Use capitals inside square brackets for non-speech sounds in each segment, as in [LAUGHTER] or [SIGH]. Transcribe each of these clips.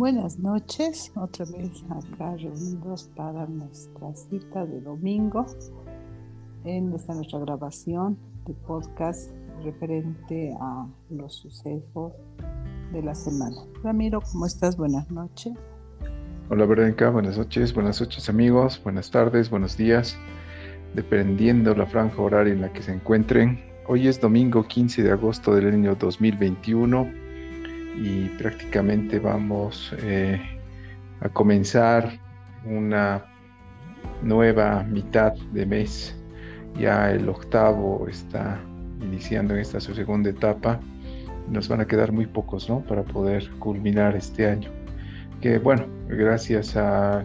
Buenas noches, otra vez acá reunidos para nuestra cita de domingo en esta nuestra grabación de podcast referente a los sucesos de la semana. Ramiro, ¿cómo estás? Buenas noches. Hola Verónica, buenas noches, buenas noches amigos, buenas tardes, buenos días, dependiendo la franja horaria en la que se encuentren. Hoy es domingo 15 de agosto del año 2021 y prácticamente vamos eh, a comenzar una nueva mitad de mes. Ya el octavo está iniciando en esta su segunda etapa. Nos van a quedar muy pocos, ¿no? Para poder culminar este año. Que bueno, gracias a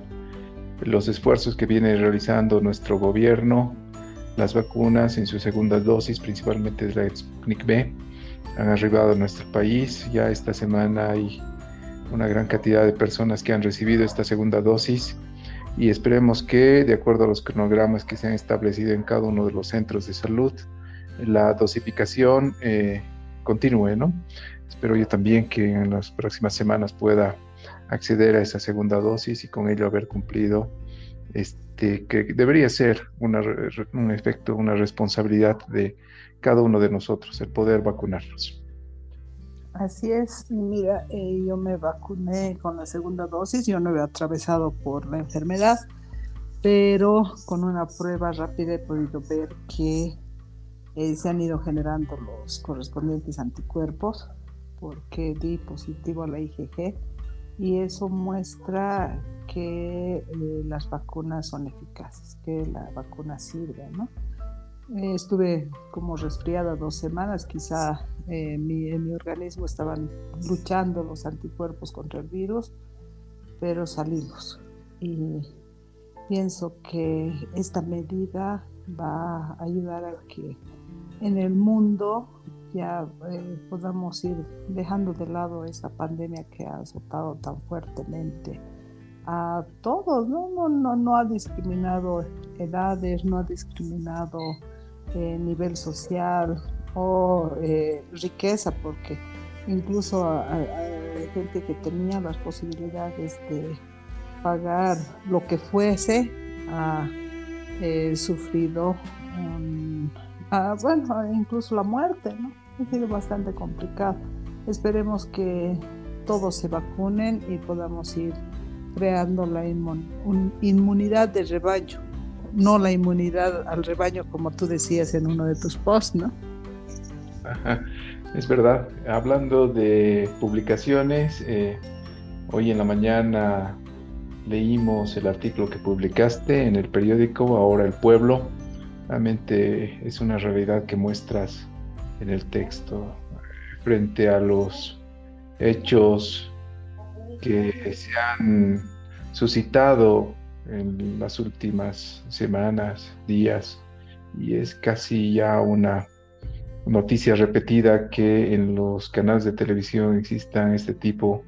los esfuerzos que viene realizando nuestro gobierno, las vacunas en su segunda dosis, principalmente de la Sputnik B, han arribado a nuestro país. Ya esta semana hay una gran cantidad de personas que han recibido esta segunda dosis y esperemos que, de acuerdo a los cronogramas que se han establecido en cada uno de los centros de salud, la dosificación eh, continúe, ¿no? Espero yo también que en las próximas semanas pueda acceder a esa segunda dosis y con ello haber cumplido este, que debería ser un efecto, una responsabilidad de cada uno de nosotros, el poder vacunarnos. Así es, mira, eh, yo me vacuné con la segunda dosis, yo no he atravesado por la enfermedad, pero con una prueba rápida he podido ver que eh, se han ido generando los correspondientes anticuerpos porque di positivo a la IgG y eso muestra que eh, las vacunas son eficaces, que la vacuna sirve, ¿no? Eh, estuve como resfriada dos semanas, quizá eh, mi, en mi organismo estaban luchando los anticuerpos contra el virus, pero salimos. Y pienso que esta medida va a ayudar a que en el mundo ya eh, podamos ir dejando de lado esta pandemia que ha azotado tan fuertemente a todos, ¿no? No, no, no ha discriminado edades, no ha discriminado eh, nivel social o eh, riqueza, porque incluso hay gente que tenía las posibilidades de pagar lo que fuese ha eh, sufrido, bueno, incluso la muerte. Ha sido bastante complicado. Esperemos que todos se vacunen y podamos ir creando la inmunidad de rebaño no la inmunidad al rebaño, como tú decías en uno de tus posts, ¿no? es verdad. Hablando de publicaciones, eh, hoy en la mañana leímos el artículo que publicaste en el periódico Ahora el Pueblo. Realmente es una realidad que muestras en el texto frente a los hechos que se han suscitado en las últimas semanas, días, y es casi ya una noticia repetida que en los canales de televisión existan este tipo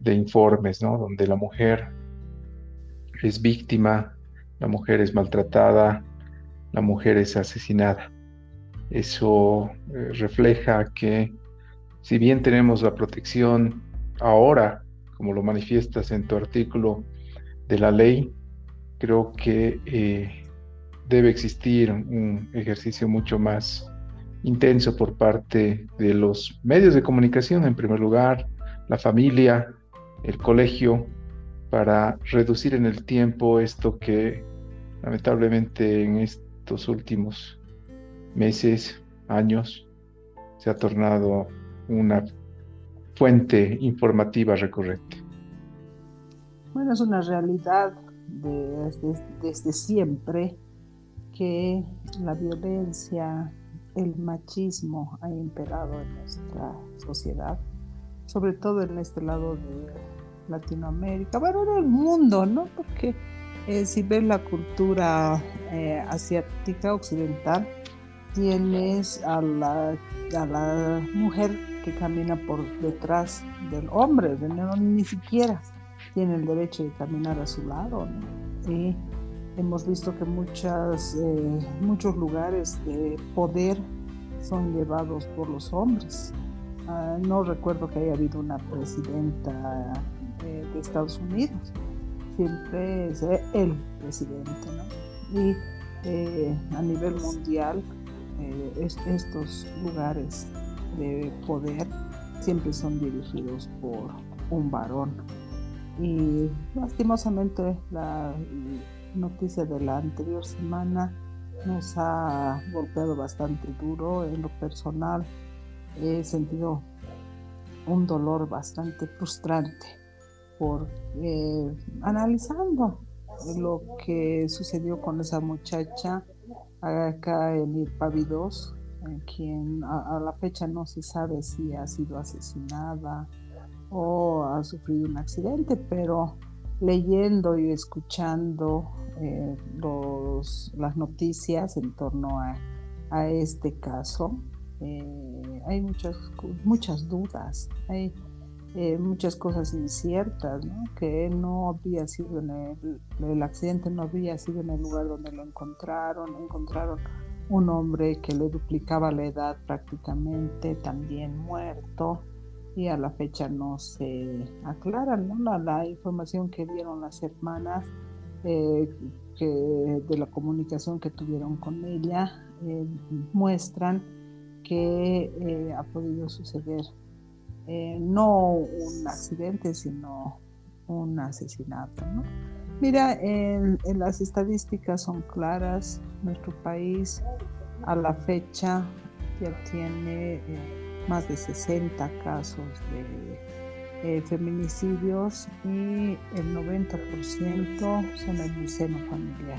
de informes, ¿no? Donde la mujer es víctima, la mujer es maltratada, la mujer es asesinada. Eso eh, refleja que si bien tenemos la protección ahora, como lo manifiestas en tu artículo, de la ley, creo que eh, debe existir un ejercicio mucho más intenso por parte de los medios de comunicación, en primer lugar, la familia, el colegio, para reducir en el tiempo esto que lamentablemente en estos últimos meses, años, se ha tornado una fuente informativa recurrente. Bueno, es una realidad desde, siempre que la violencia, el machismo ha imperado en nuestra sociedad, sobre todo en este lado de Latinoamérica, bueno, en el mundo, ¿no? Porque eh, si ves la cultura eh, asiática occidental, tienes a la, a la mujer que camina por detrás del hombre, ni siquiera tiene el derecho de caminar a su lado. Y hemos visto que muchas, eh, muchos lugares de poder son llevados por los hombres. Ah, no recuerdo que haya habido una presidenta eh, de Estados Unidos. Siempre es el presidente, ¿no? Y eh, a nivel mundial, estos lugares de poder siempre son dirigidos por un varón. Y lastimosamente la noticia de la anterior semana nos ha golpeado bastante duro en lo personal. He sentido un dolor bastante frustrante por eh, analizando lo que sucedió con esa muchacha acá en Irpavi 2, quien a, la fecha no se sabe si ha sido asesinada o ha sufrido un accidente, pero leyendo y escuchando eh, los, las noticias en torno a, este caso, eh, hay muchas, muchas dudas, hay eh, muchas cosas inciertas, que no había sido en el, el accidente no había sido en el lugar donde lo encontraron, encontraron un hombre que le duplicaba la edad prácticamente, también muerto, y a la fecha no se aclara la, información que dieron las hermanas eh, que de la comunicación que tuvieron con ella eh, muestran que eh, ha podido suceder no un accidente sino un asesinato mira en, las estadísticas son claras nuestro país a la fecha ya tiene más de 60 casos de eh, feminicidios y el 90% son en el seno familiar.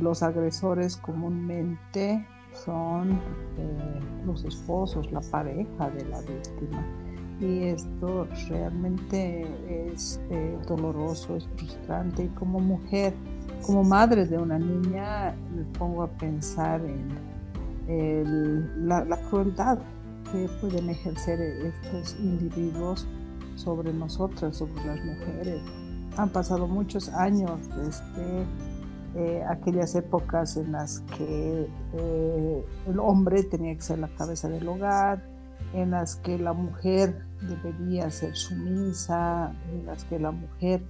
Los agresores comúnmente son eh, los esposos, la pareja de la víctima. Y esto realmente es eh, doloroso, es frustrante. Y como mujer, como madre de una niña, me pongo a pensar en la crueldad pueden ejercer estos individuos sobre nosotras, sobre las mujeres. Han pasado muchos años desde eh, aquellas épocas en las que eh, el hombre tenía que ser la cabeza del hogar, en las que la mujer debería ser sumisa, en las que la mujer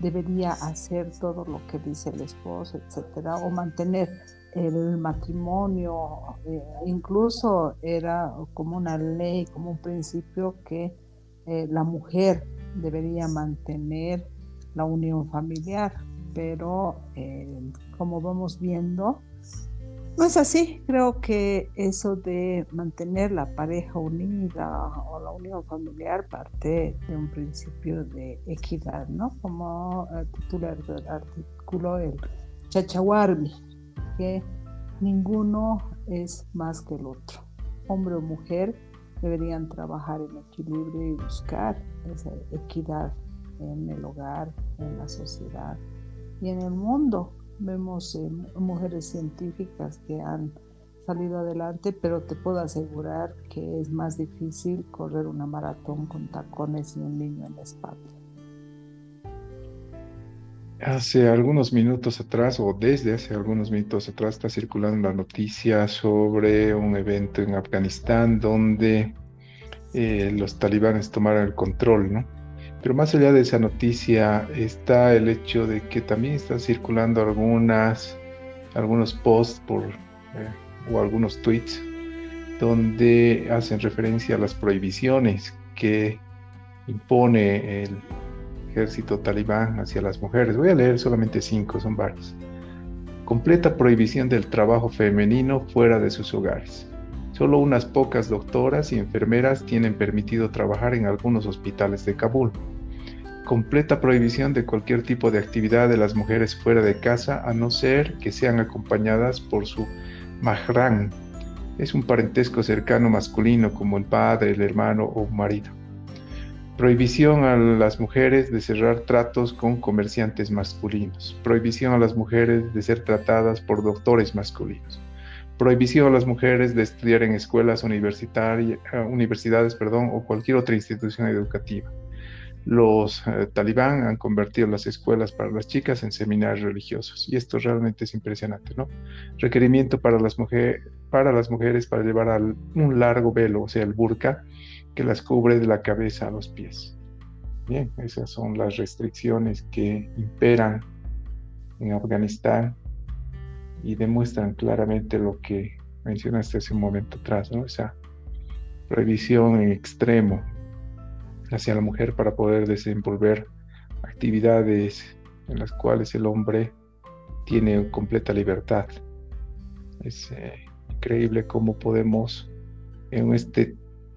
debería hacer todo lo que dice el esposo, etcétera, o mantener el matrimonio, eh, incluso era como una ley, como un principio que eh, la mujer debería mantener la unión familiar, pero eh, como vamos viendo, no es así. Creo que eso de mantener la pareja unida o la unión familiar parte de un principio de equidad, ¿no? Como titular del artículo el Chachawarmi, ninguno es más que el otro. Hombre o mujer deberían trabajar en equilibrio y buscar esa equidad en el hogar, en la sociedad y en el mundo. Vemos eh, mujeres científicas que han salido adelante, pero te puedo asegurar que es más difícil correr una maratón con tacones y un niño en la espalda. Hace algunos minutos atrás, o desde hace algunos minutos atrás, está circulando la noticia sobre un evento en Afganistán donde eh, los talibanes tomaron el control, ¿no? Pero más allá de esa noticia está el hecho de que también están circulando algunas, algunos posts por, eh, o algunos tweets donde hacen referencia a las prohibiciones que impone el ejército talibán hacia las mujeres. Voy a leer solamente cinco, son varios. Completa prohibición del trabajo femenino fuera de sus hogares. Solo unas pocas doctoras y enfermeras tienen permitido trabajar en algunos hospitales de Kabul. Completa prohibición de cualquier tipo de actividad de las mujeres fuera de casa a no ser que sean acompañadas por su mahram. Es un parentesco cercano masculino como el padre, el hermano o marido. Prohibición a las mujeres de cerrar tratos con comerciantes masculinos. Prohibición a las mujeres de ser tratadas por doctores masculinos. Prohibición a las mujeres de estudiar en escuelas universitarias, eh, universidades perdón, o cualquier otra institución educativa. Los eh, talibán han convertido las escuelas para las chicas en seminarios religiosos y esto realmente es impresionante, ¿no? Requerimiento para las, para las mujeres para llevar un largo velo, o sea, el burka, que las cubre de la cabeza a los pies. también. Esas son las restricciones que imperan en Afganistán y demuestran claramente lo que mencionaste hace un momento atrás, ¿no? esa prohibición en extremo hacia la mujer para poder desenvolver actividades en las cuales el hombre tiene completa libertad. Es eh, increíble cómo podemos en, este,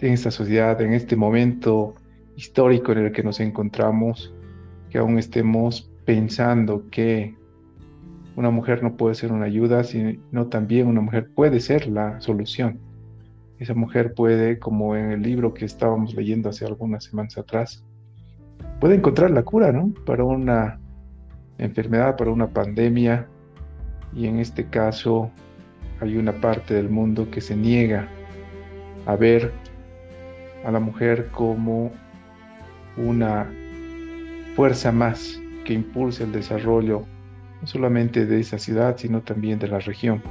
en esta sociedad, en este momento histórico en el que nos encontramos, que aún estemos pensando que una mujer no puede ser una ayuda, sino también una mujer puede ser la solución. Esa mujer puede, como en el libro que estábamos leyendo hace algunas semanas atrás, puede encontrar la cura, ¿no? Para una enfermedad, para una pandemia. Y en este caso hay una parte del mundo que se niega a ver a la mujer como una fuerza más que impulse el desarrollo no solamente de esa ciudad, sino también de la región,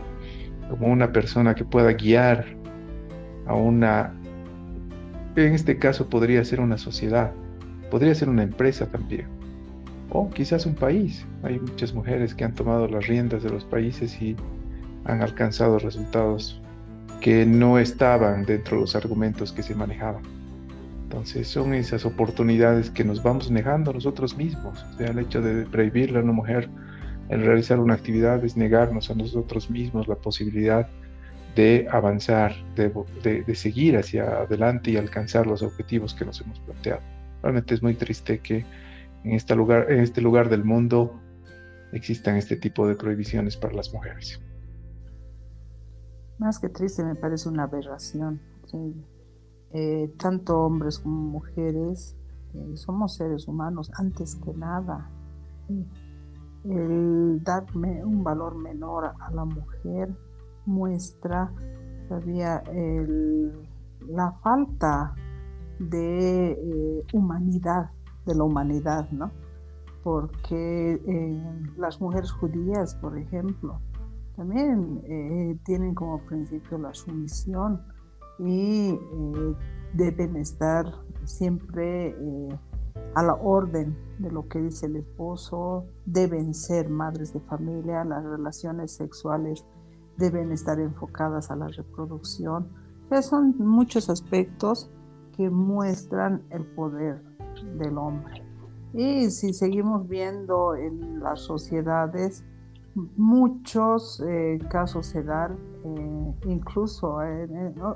como una persona que pueda guiar a una, en este caso podría ser una sociedad, podría ser una empresa también, o quizás un país. Hay muchas mujeres que han tomado las riendas de los países y han alcanzado resultados que no estaban dentro de los argumentos que se manejaban. Entonces son esas oportunidades que nos vamos negando nosotros mismos. O sea, el hecho de prohibirle a una mujer el realizar una actividad es negarnos a nosotros mismos la posibilidad de avanzar, de, seguir hacia adelante y alcanzar los objetivos que nos hemos planteado. Realmente es muy triste que en este lugar del mundo existan este tipo de prohibiciones para las mujeres. Más que triste, me parece una aberración. Eh, tanto hombres como mujeres eh, somos seres humanos antes que nada. El darme un valor menor a la mujer muestra todavía la falta de eh, humanidad, de la humanidad, ¿no? Porque las mujeres judías, por ejemplo, también eh, tienen como principio la sumisión y eh, deben estar siempre eh, a la orden de lo que dice el esposo, deben ser madres de familia, las relaciones sexuales deben estar enfocadas a la reproducción. Son muchos aspectos que muestran el poder del hombre. Y si seguimos viendo en las sociedades, muchos eh, casos se dan, eh, incluso,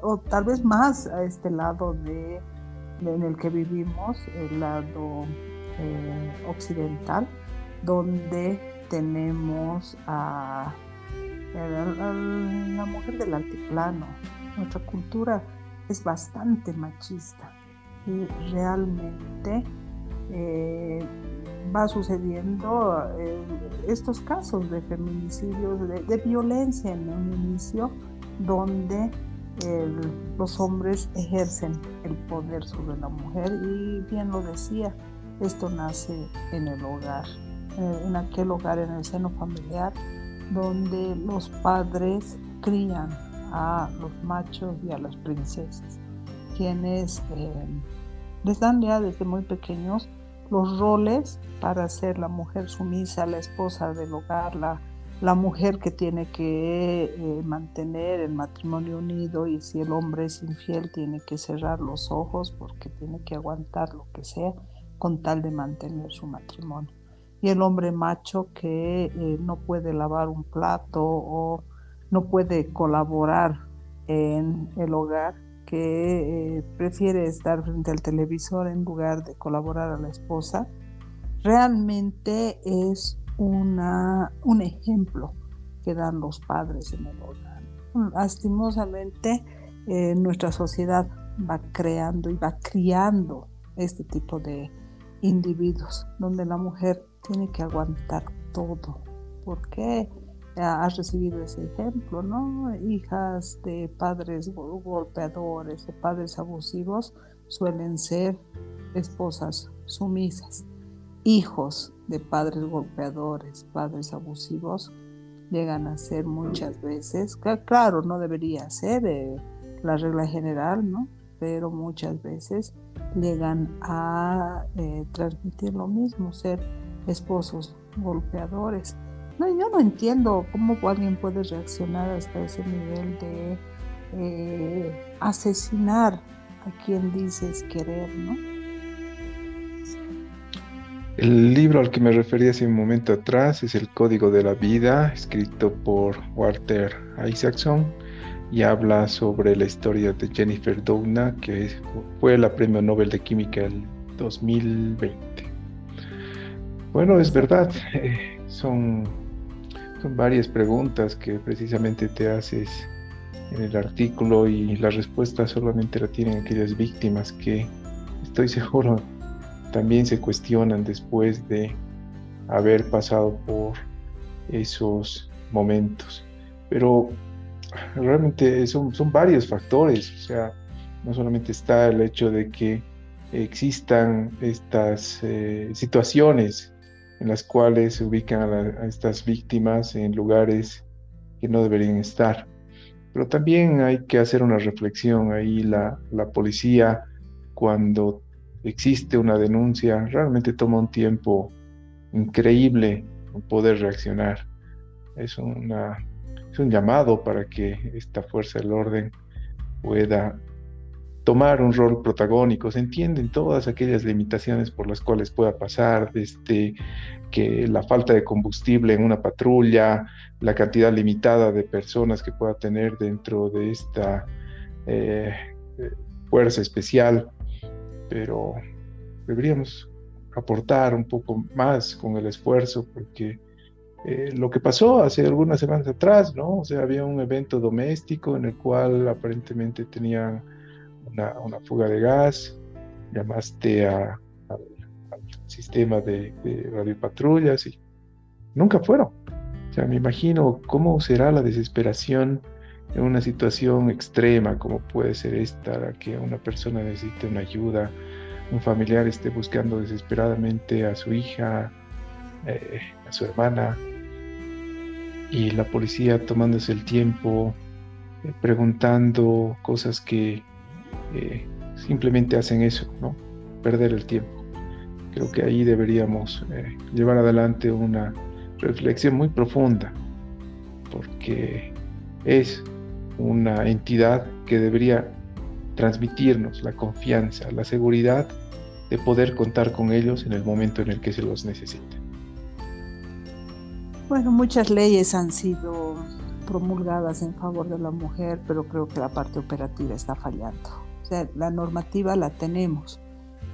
o, tal vez más a este lado de, en el que vivimos, el lado eh, occidental, donde tenemos a, la mujer del altiplano. Nuestra cultura es bastante machista y realmente va sucediendo eh, estos casos de feminicidios, de, violencia en un inicio, donde los hombres ejercen el poder sobre la mujer. Y bien lo decía, esto nace en el hogar, eh, en aquel hogar, en el seno familiar, donde los padres crían a los machos y a las princesas, quienes eh, les dan ya desde muy pequeños los roles para ser la mujer sumisa, la esposa del hogar, la, la mujer que tiene que eh, mantener el matrimonio unido y si el hombre es infiel tiene que cerrar los ojos porque tiene que aguantar lo que sea con tal de mantener su matrimonio. Y el hombre macho que eh, no puede lavar un plato o no puede colaborar en el hogar que eh, prefiere estar frente al televisor en lugar de colaborar a la esposa, realmente es una, un ejemplo que dan los padres en el hogar. Lastimosamente, eh, nuestra sociedad va creando y va criando este tipo de individuos, donde la mujer tiene que aguantar todo. ¿Por qué? Has recibido ese ejemplo, ¿no? Hijas de padres golpeadores, de padres abusivos, suelen ser esposas sumisas. Hijos de padres golpeadores, padres abusivos, llegan a ser muchas veces, claro, no debería ser eh, la regla general, ¿no? Pero muchas veces llegan a eh, transmitir lo mismo, ser esposos golpeadores. No, yo no entiendo cómo alguien puede reaccionar hasta ese nivel de eh, asesinar a quien dices querer, ¿no? El libro al que me refería hace un momento atrás es El Código de la Vida, escrito por Walter Isaacson y habla sobre la historia de Jennifer Doudna, que fue la premio Nobel de Química del 2020. Bueno, es verdad, [LAUGHS] son, son varias preguntas que precisamente te haces en el artículo y la respuesta solamente la tienen aquellas víctimas que estoy seguro también se cuestionan después de haber pasado por esos momentos. Pero realmente son, son varios factores, o sea, no solamente está el hecho de que existan estas eh, situaciones en las cuales se ubican a, estas víctimas en lugares que no deberían estar. Pero también hay que hacer una reflexión ahí, la, la policía cuando existe una denuncia realmente toma un tiempo increíble poder reaccionar. Es una un llamado para que esta fuerza del orden pueda tomar un rol protagónico. Se entienden todas aquellas limitaciones por las cuales pueda pasar, desde que la falta de combustible en una patrulla, la cantidad limitada de personas que pueda tener dentro de esta eh, fuerza especial, pero deberíamos aportar un poco más con el esfuerzo porque eh, lo que pasó hace algunas semanas atrás, ¿no? O sea, había un evento doméstico en el cual aparentemente tenían una, fuga de gas, llamaste al, sistema de, de radiopatrullas y nunca fueron. O sea, me imagino cómo será la desesperación en una situación extrema como puede ser esta, que una persona necesite una ayuda, un familiar esté buscando desesperadamente a su hija, eh, a su hermana, y la policía tomándose el tiempo, eh, preguntando cosas que eh, simplemente hacen eso, ¿no? Perder el tiempo. Creo que ahí deberíamos eh, llevar adelante una reflexión muy profunda, porque es una entidad que debería transmitirnos la confianza, la seguridad de poder contar con ellos en el momento en el que se los necesite. Bueno, muchas leyes han sido promulgadas en favor de la mujer, pero creo que la parte operativa está fallando. O sea, la normativa la tenemos,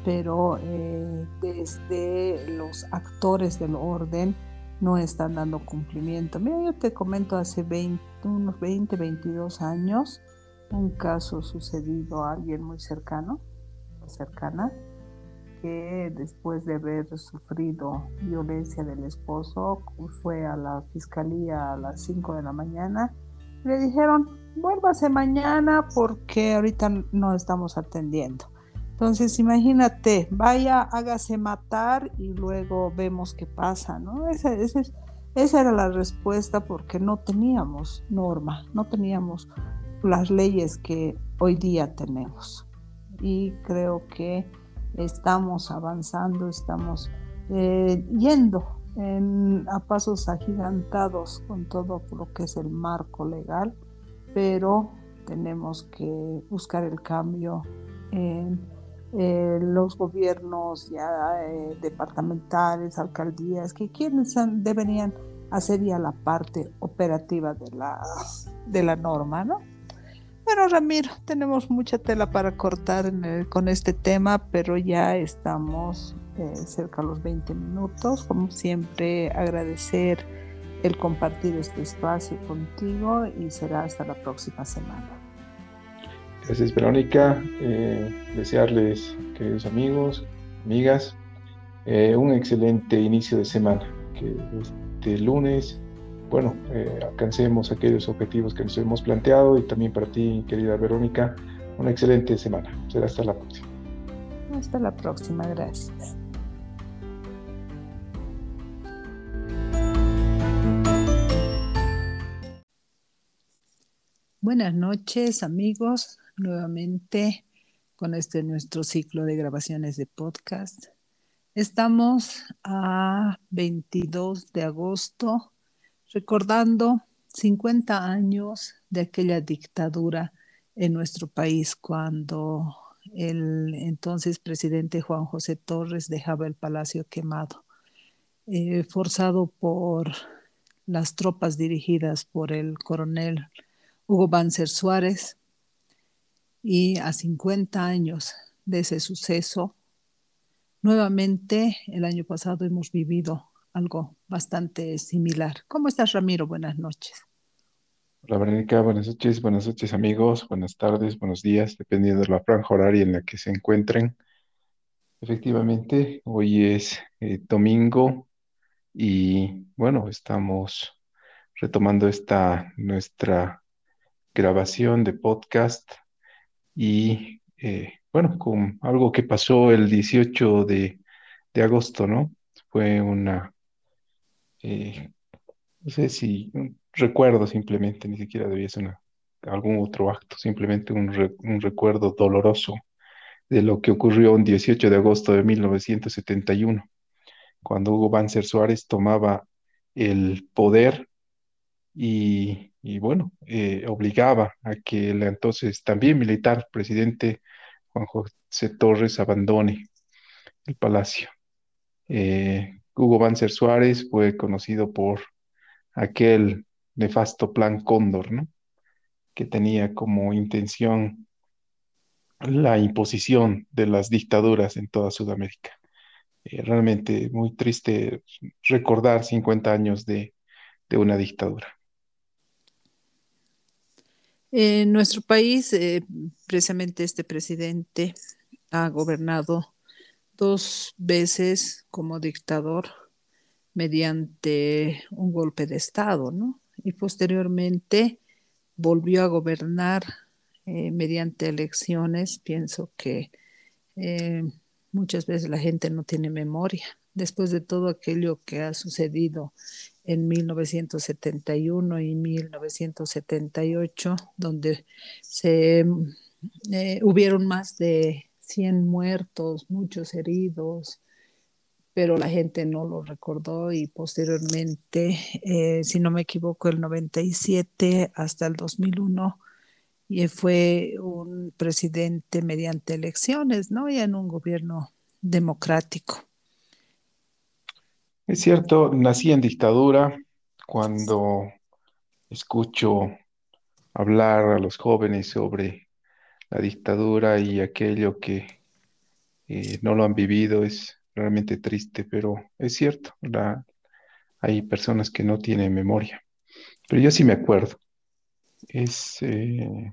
pero eh, desde los actores del orden no están dando cumplimiento. Mira, yo te comento hace 20, unos 20, 22 años, un caso sucedido a alguien muy cercano, cercana, que después de haber sufrido violencia del esposo, fue a la fiscalía a las 5 de la mañana. Le dijeron, vuélvase mañana porque ahorita no estamos atendiendo. Entonces, imagínate, vaya, hágase matar y luego vemos qué pasa, ¿no? Esa, esa era la respuesta porque no teníamos norma, no teníamos las leyes que hoy día tenemos. Y creo que estamos avanzando, estamos eh, yendo a pasos agigantados con todo lo que es el marco legal, pero tenemos que buscar el cambio en los gobiernos ya eh, departamentales, alcaldías, que quienes deberían hacer ya la parte operativa de la, de la norma, ¿no? Bueno, Ramiro, tenemos mucha tela para cortar con este tema, pero ya estamos eh, cerca de los 20 minutos. Como siempre, agradecer el compartir este espacio contigo y será hasta la próxima semana. Gracias, Verónica. Eh, desearles, queridos amigos, amigas, eh, un excelente inicio de semana. Que este lunes bueno, eh, alcancemos aquellos objetivos que nos hemos planteado y también para ti, querida Verónica, una excelente semana. Será hasta la próxima. Hasta la próxima, gracias. Buenas noches amigos, nuevamente con este nuestro ciclo de grabaciones de podcast. Estamos a 22 de agosto, recordando 50 años de aquella dictadura en nuestro país cuando el entonces presidente Juan José Torres dejaba el palacio quemado, eh, forzado por las tropas dirigidas por el coronel Hugo Banzer Suárez. Y a 50 años de ese suceso, nuevamente el año pasado hemos vivido algo bastante similar. ¿Cómo estás, Ramiro? Buenas noches. Hola, Verónica. Buenas noches, buenas noches, amigos. Buenas tardes, buenos días, dependiendo de la franja horaria en la que se encuentren. Efectivamente, hoy es eh, domingo y bueno, estamos retomando esta nuestra grabación de podcast y eh, bueno, con algo que pasó el 18 de, agosto, ¿no? Fue una, eh, no sé si un recuerdo simplemente, ni siquiera debía ser algún otro acto, simplemente un, un recuerdo doloroso de lo que ocurrió un 18 de agosto de 1971, cuando Hugo Banzer Suárez tomaba el poder y, bueno, eh, obligaba a que el entonces también militar presidente Juan José Torres abandone el palacio. Eh, Hugo Banzer Suárez fue conocido por aquel nefasto plan Cóndor, ¿no? que tenía como intención la imposición de las dictaduras en toda Sudamérica. Eh, realmente muy triste recordar 50 años de una dictadura. En nuestro país, eh, precisamente este presidente ha gobernado dos veces como dictador mediante un golpe de Estado, ¿no? Y posteriormente volvió a gobernar eh, mediante elecciones. Pienso que eh, muchas veces la gente no tiene memoria. Después de todo aquello que ha sucedido en 1971 y 1978, donde se eh, hubieron más de 100 muertos, muchos heridos, pero la gente no lo recordó y posteriormente, eh, si no me equivoco, el 97 hasta el 2001, y fue un presidente mediante elecciones, ¿no? Y en un gobierno democrático. Es cierto, nací en dictadura. Cuando escucho hablar a los jóvenes sobre la dictadura y aquello que eh, no lo han vivido, es realmente triste, pero es cierto, hay personas que no tienen memoria. Pero yo sí me acuerdo. Es eh,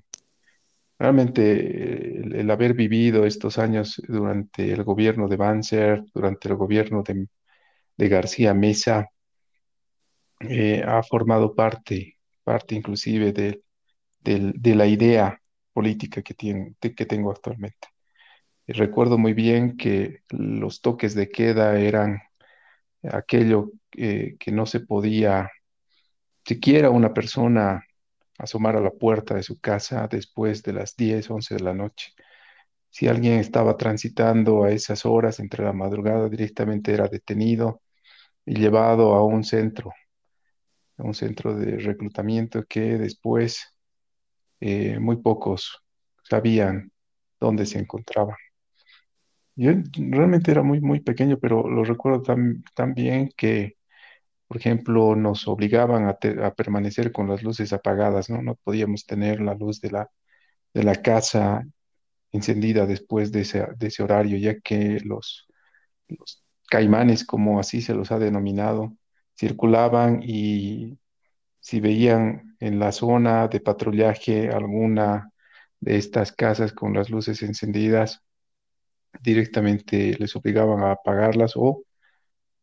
realmente el, el, haber vivido estos años durante el gobierno de Banzer, durante el gobierno de de García Mesa eh, ha formado parte, parte inclusive de, de, la idea política que, tiene, que tengo actualmente. Y recuerdo muy bien que los toques de queda eran aquello que no se podía, siquiera una persona asomar a la puerta de su casa después de las 10, 11 de la noche. Si alguien estaba transitando a esas horas entre la madrugada, directamente era detenido y llevado a un centro, a un centro de reclutamiento que después eh, muy pocos sabían dónde se encontraban. Yo realmente era muy, muy pequeño, pero lo recuerdo tan, bien que, por ejemplo, nos obligaban a, permanecer con las luces apagadas, ¿no? No podíamos tener la luz de la, de la casa encendida después de ese, de ese horario, ya que los, los caimanes, como así se los ha denominado, circulaban y si veían en la zona de patrullaje alguna de estas casas con las luces encendidas, directamente les obligaban a apagarlas o,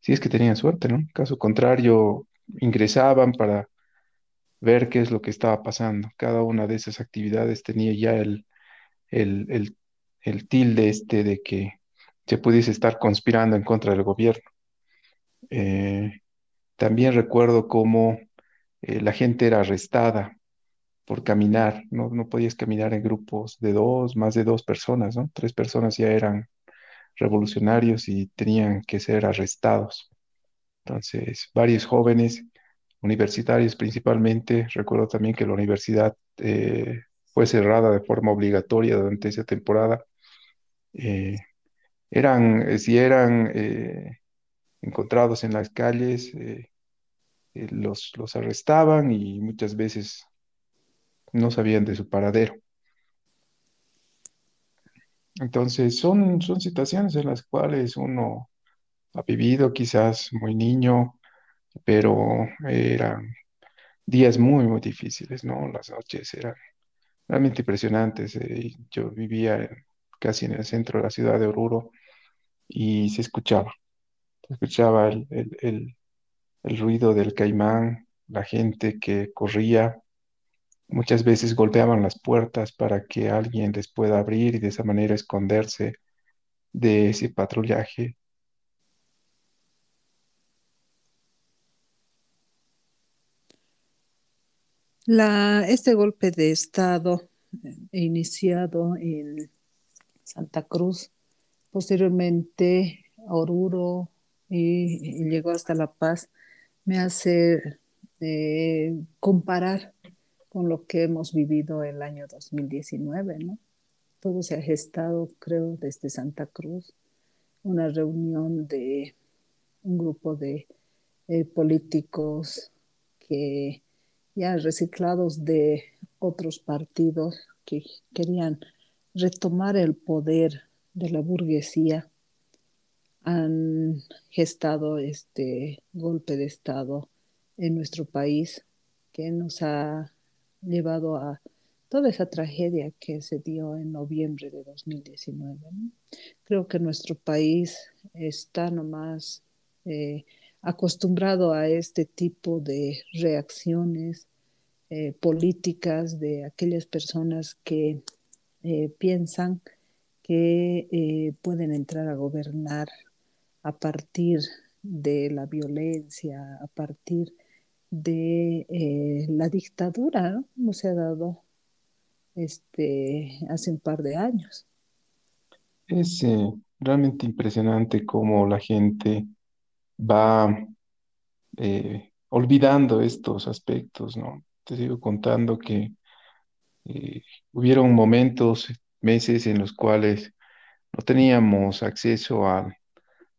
si es que tenían suerte, ¿no? Caso contrario, ingresaban para ver qué es lo que estaba pasando. Cada una de esas actividades tenía ya el, el, el, el tilde este de que se pudiese estar conspirando en contra del gobierno. Eh, también recuerdo cómo eh, la gente era arrestada por caminar, no, no podías caminar en grupos de dos, más de dos personas, ¿no? Tres personas ya eran revolucionarios y tenían que ser arrestados. Entonces, varios jóvenes universitarios principalmente, recuerdo también que la universidad eh, fue cerrada de forma obligatoria durante esa temporada. Eh, eran, eh, si eran encontrados en las calles, los, los arrestaban y muchas veces no sabían de su paradero. Entonces, son, son situaciones en las cuales uno ha vivido quizás muy niño, pero eran días muy, muy difíciles, ¿no? Las noches eran realmente impresionantes. eh, Yo vivía en- casi en el centro de la ciudad de Oruro y se escuchaba, se escuchaba el, el, el- ruido del caimán, la gente que corría. Muchas veces golpeaban las puertas para que alguien les pueda abrir y de esa manera esconderse de ese patrullaje. La, este golpe de Estado eh, iniciado en Santa Cruz, posteriormente Oruro y, y llegó hasta La Paz, me hace eh, comparar con lo que hemos vivido el año 2019, ¿no? Todo se ha gestado, creo, desde Santa Cruz, una reunión de un grupo de eh, políticos que ya reciclados de otros partidos que querían retomar el poder de la burguesía, han gestado este golpe de Estado en nuestro país que nos ha llevado a toda esa tragedia que se dio en noviembre de 2019. ¿no? Creo que nuestro país está nomás eh, acostumbrado a este tipo de reacciones eh, políticas de aquellas personas que eh, piensan que eh, pueden entrar a gobernar a partir de la violencia, a partir de eh, la dictadura. Como se ha dado este, hace un par de años. Es realmente impresionante cómo la gente va olvidando estos aspectos, ¿no? Te sigo contando que eh, hubieron momentos, meses en los cuales no teníamos acceso a,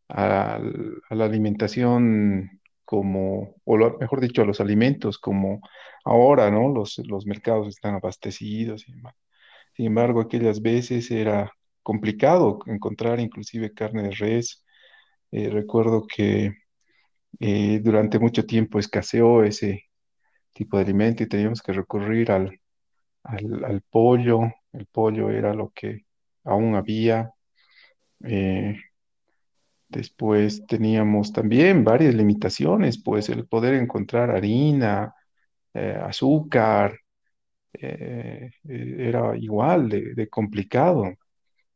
la alimentación como, o mejor dicho, a los alimentos como ahora, ¿no? Los, los mercados están abastecidos y demás. Sin embargo, aquellas veces era complicado encontrar inclusive carne de res. Eh, recuerdo que eh, durante mucho tiempo escaseó ese tipo de alimento y teníamos que recurrir al, al, pollo. El pollo era lo que aún había. Eh, después teníamos también varias limitaciones, pues el poder encontrar harina, eh, azúcar, eh, era igual de, de complicado.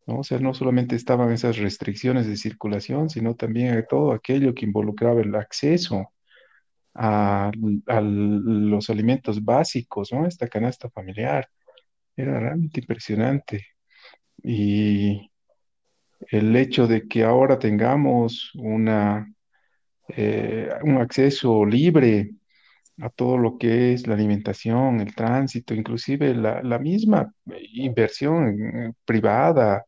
¿no? O sea, no solamente estaban esas restricciones de circulación, sino también todo aquello que involucraba el acceso a, los alimentos básicos, ¿no? Esta canasta familiar era realmente impresionante. Y el hecho de que ahora tengamos una, eh, un acceso libre a todo lo que es la alimentación, el tránsito, inclusive la, la misma inversión privada,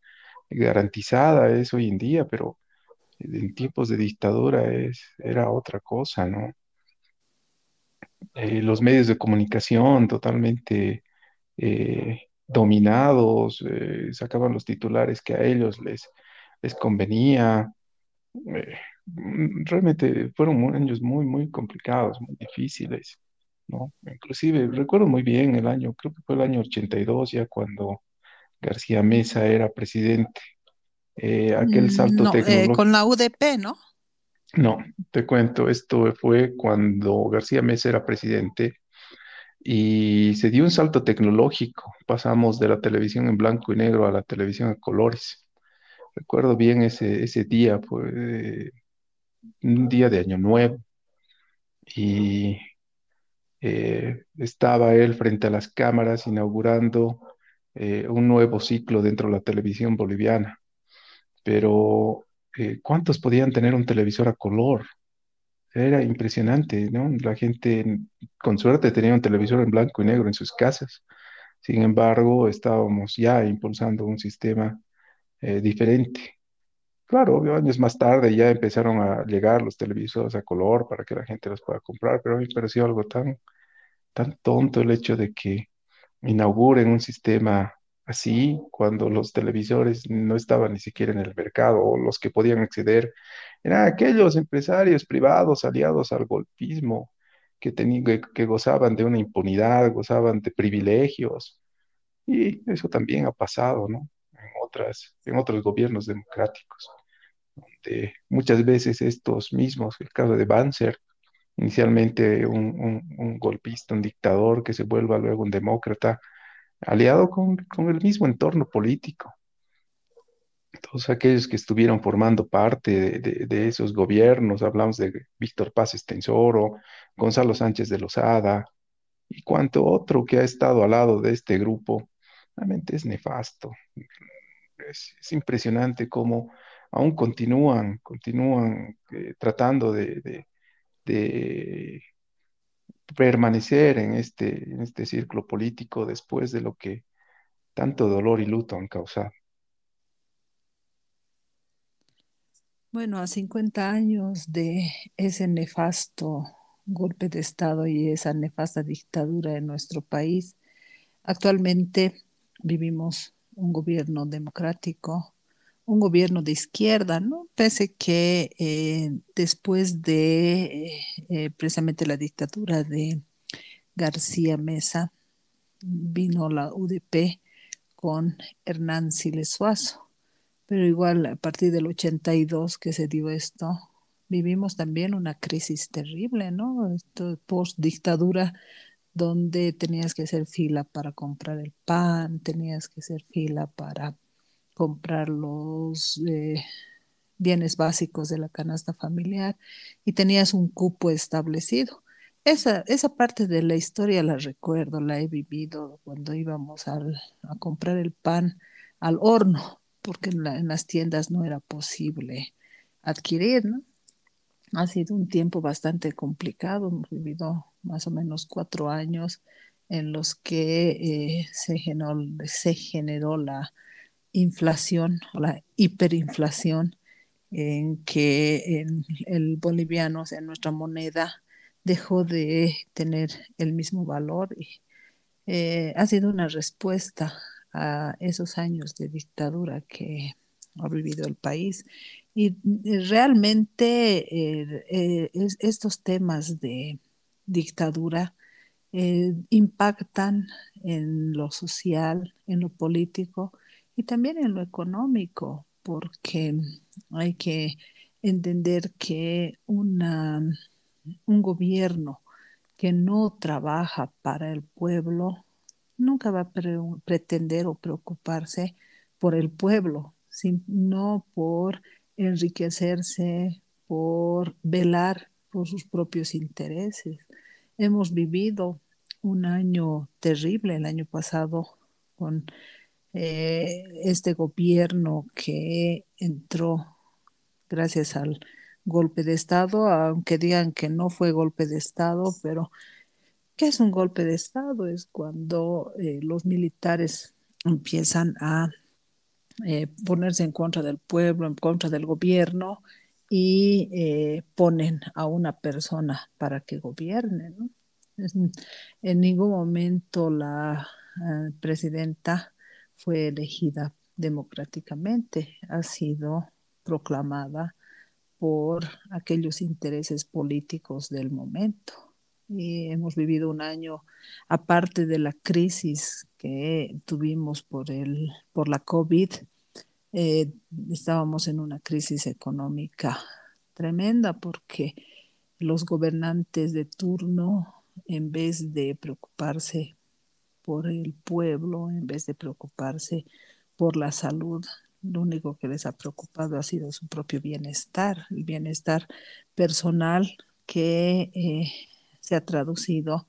garantizada es hoy en día, pero en tiempos de dictadura es, era otra cosa, ¿no? Eh, los medios de comunicación totalmente eh, dominados, eh, sacaban los titulares que a ellos les, les convenía. Eh, mm, realmente fueron años muy, muy complicados, muy difíciles, ¿no? Inclusive recuerdo muy bien el año, creo que fue el año 82, ya cuando García Mesa era presidente. Eh, aquel Mm, salto No, eh, tecnológico con la UDP, ¿no? No, te cuento, esto fue cuando García Mesa era presidente y se dio un salto tecnológico. Pasamos de la televisión en blanco y negro a la televisión a colores. Recuerdo bien ese, ese día, fue un día de Año Nuevo y eh, estaba él frente a las cámaras inaugurando eh, un nuevo ciclo dentro de la televisión boliviana. Pero, eh, ¿cuántos podían tener un televisor a color? Era impresionante, ¿no? La gente, con suerte, tenía un televisor en blanco y negro en sus casas. Sin embargo, estábamos ya impulsando un sistema diferente. Claro, años más tarde ya empezaron a llegar los televisores a color para que la gente los pueda comprar, pero a mí me pareció algo tan, tan tonto el hecho de que inauguren un sistema así cuando los televisores no estaban ni siquiera en el mercado o los que podían acceder eran aquellos empresarios privados aliados al golpismo que, que gozaban de una impunidad, gozaban de privilegios. Y eso también ha pasado, ¿no? En otras, en otros gobiernos democráticos donde muchas veces estos mismos, el caso de Banzer, inicialmente un, golpista, un dictador que se vuelva luego un demócrata, aliado con, el mismo entorno político. Todos aquellos que estuvieron formando parte de, esos gobiernos, hablamos de Víctor Paz Estensoro, Gonzalo Sánchez de Lozada y cuanto otro que ha estado al lado de este grupo, realmente es nefasto. Es, es impresionante cómo aún continúan, continúan eh, tratando de, permanecer en este, en este círculo político después de lo que tanto dolor y luto han causado. Bueno, a 50 años de ese nefasto golpe de Estado y esa nefasta dictadura en nuestro país, actualmente vivimos un gobierno democrático, un gobierno de izquierda, ¿no? Pese que eh, después de eh, precisamente la dictadura de García Mesa, vino la UDP con Hernán Siles Suazo. Pero igual a partir del 82 que se dio esto, vivimos también una crisis terrible, ¿no? post dictadura donde tenías que hacer fila para comprar el pan, tenías que hacer fila para comprar los eh, bienes básicos de la canasta familiar y tenías un cupo establecido. Esa, esa parte de la historia la recuerdo, la he vivido cuando íbamos a comprar el pan al horno, porque en, las tiendas no era posible adquirir, Ha sido un tiempo bastante complicado, hemos vivido más o menos cuatro años en los que eh, se, generó, se generó la inflación o la hiperinflación en que el boliviano, o sea, nuestra moneda, dejó de tener el mismo valor y eh, ha sido una respuesta a esos años de dictadura que ha vivido el país. Y realmente eh, estos temas de dictadura eh, impactan en lo social, en lo político y también en lo económico, porque hay que entender que una, un gobierno que no trabaja para el pueblo nunca va a pretender o preocuparse por el pueblo, sino por enriquecerse, por velar por sus propios intereses. Hemos vivido un año terrible el año pasado con eh, este gobierno que entró gracias al golpe de Estado, aunque digan que no fue golpe de Estado, pero ¿qué es un golpe de Estado? Es cuando eh, los militares empiezan a eh, ponerse en contra del pueblo, en contra del gobierno y ponen a una persona para que gobierne. en ningún momento la presidenta fue elegida democráticamente, ha sido proclamada por aquellos intereses políticos del momento. Y hemos vivido un año, aparte de la crisis que tuvimos por, el, por la COVID, eh, estábamos en una crisis económica tremenda porque los gobernantes de turno, en vez de preocuparse por el pueblo en vez de preocuparse por la salud. Lo único que les ha preocupado ha sido su propio bienestar, el bienestar personal que eh, se ha traducido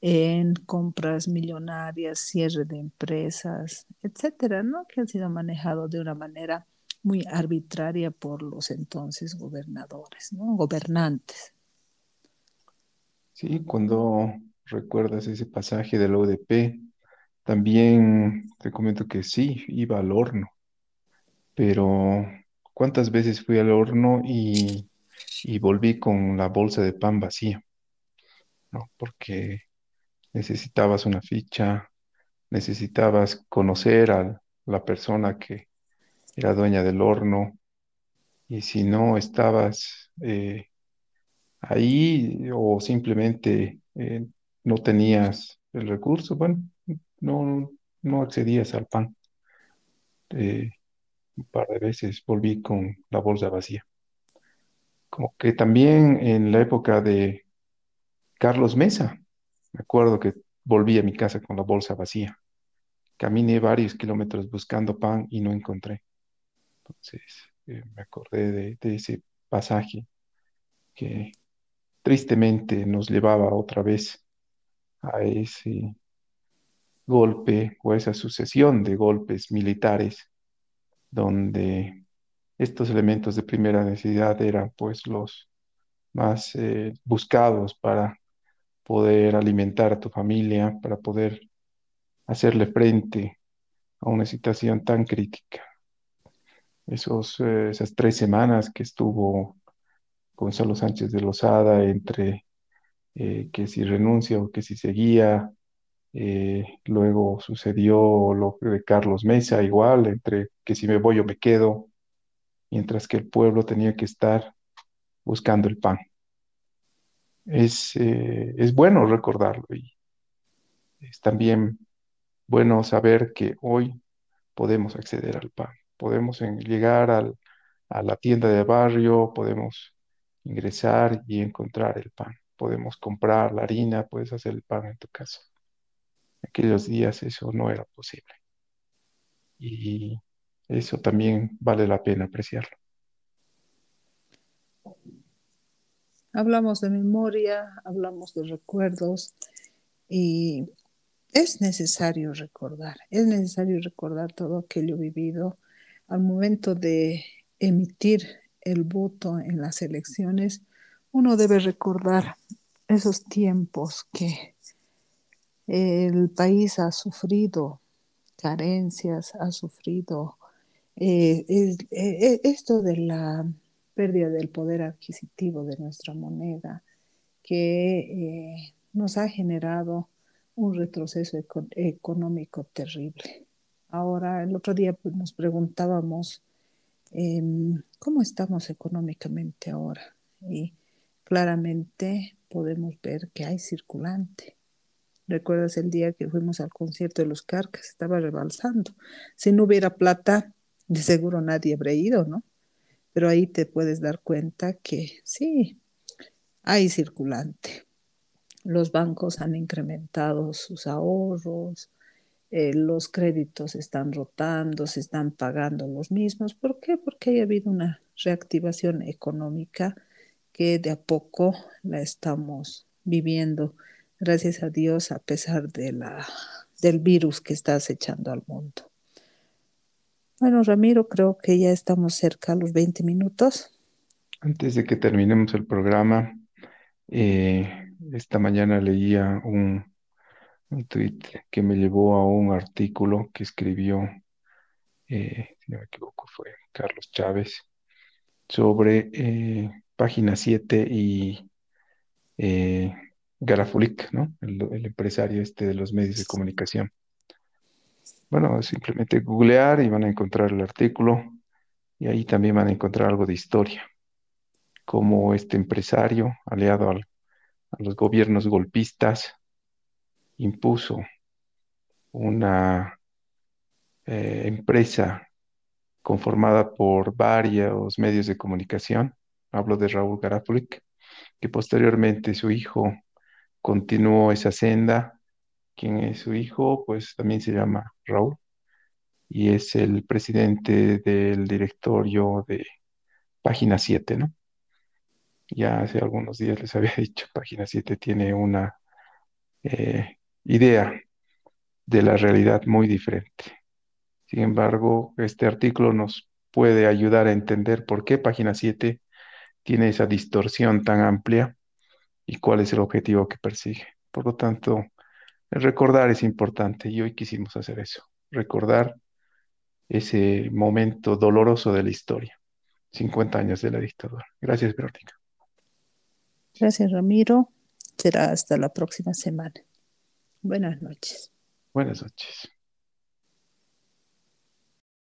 en compras millonarias, cierre de empresas, etcétera, ¿no? Que han sido manejados de una manera muy arbitraria por los entonces gobernadores, ¿no? Gobernantes. Sí, cuando recuerdas ese pasaje del ODP, también te comento que sí, iba al horno, pero ¿cuántas veces fui al horno y, volví con la bolsa de pan vacía? ¿no? Porque necesitabas una ficha, necesitabas conocer a la persona que era dueña del horno, y si no estabas eh, ahí o simplemente eh, no tenías el recurso, bueno, no, no accedías al pan. Eh, un par de veces volví con la bolsa vacía. Como que también en la época de Carlos Mesa, me acuerdo que volví a mi casa con la bolsa vacía. Caminé varios kilómetros buscando pan y no encontré. Entonces eh, me acordé de, de ese pasaje que tristemente nos llevaba otra vez a ese golpe o esa sucesión de golpes militares donde estos elementos de primera necesidad eran pues los más eh, buscados para poder alimentar a tu familia, para poder hacerle frente a una situación tan crítica. Esos, eh, esas tres semanas que estuvo Gonzalo Sánchez de Lozada entre eh, que si renuncia o que si seguía, eh, luego sucedió lo de Carlos Mesa, igual, entre que si me voy o me quedo, mientras que el pueblo tenía que estar buscando el pan. Es, eh, es bueno recordarlo y es también bueno saber que hoy podemos acceder al pan, podemos llegar a la tienda de barrio, podemos ingresar y encontrar el pan, podemos comprar la harina, puedes hacer el pan en tu casa aquellos días eso no era posible. Y eso también vale la pena apreciarlo. Hablamos de memoria, hablamos de recuerdos y es necesario recordar, es necesario recordar todo aquello vivido al momento de emitir el voto en las elecciones. Uno debe recordar esos tiempos que el país ha sufrido carencias, ha sufrido eh, eh, eh, esto de la pérdida del poder adquisitivo de nuestra moneda, que nos ha generado un retroceso económico terrible. Ahora, el otro día pues, nos preguntábamos em, cómo estamos económicamente ahora y claramente podemos ver que hay circulante ¿Recuerdas el día que fuimos al concierto de los Carcas? Estaba rebalsando. Si no hubiera plata, de seguro nadie habría ido, ¿no? Pero ahí te puedes dar cuenta que sí, hay circulante. Los bancos han incrementado sus ahorros, eh, los créditos están rotando, se están pagando los mismos. ¿Por qué? Porque ha habido una reactivación económica que de a poco la estamos viviendo gracias a Dios, a pesar de la, del virus que está acechando al mundo. Bueno, Ramiro, creo que ya estamos cerca a los 20 minutos. Antes de que terminemos el programa, eh, esta mañana leía un, un tweet que me llevó a un artículo que escribió, eh, si no me equivoco, fue Carlos Chávez, sobre eh, página 7 y Garafulik, ¿no? El, empresario este de los medios de comunicación. Bueno, simplemente googlear y van a encontrar el artículo y ahí también van a encontrar algo de historia, como este empresario, aliado a los gobiernos golpistas, impuso una eh, empresa conformada por varios medios de comunicación, hablo de Raúl Garafulik, que posteriormente su hijo continuó esa senda. Quien es su hijo, pues también se llama Raúl y es el presidente del directorio de Página 7, ¿no? Ya hace algunos días les había [LAUGHS] dicho, Página 7 tiene una eh, idea de la realidad muy diferente. Sin embargo, este artículo nos puede ayudar a entender por qué página 7 tiene esa distorsión tan amplia y cuál es el objetivo que persigue. Por lo tanto, recordar es importante y hoy quisimos hacer eso, recordar ese momento doloroso de la historia, 50 años de la dictadura. Gracias, Verónica. Gracias, Ramiro. Será hasta la próxima semana. Buenas noches. Buenas noches.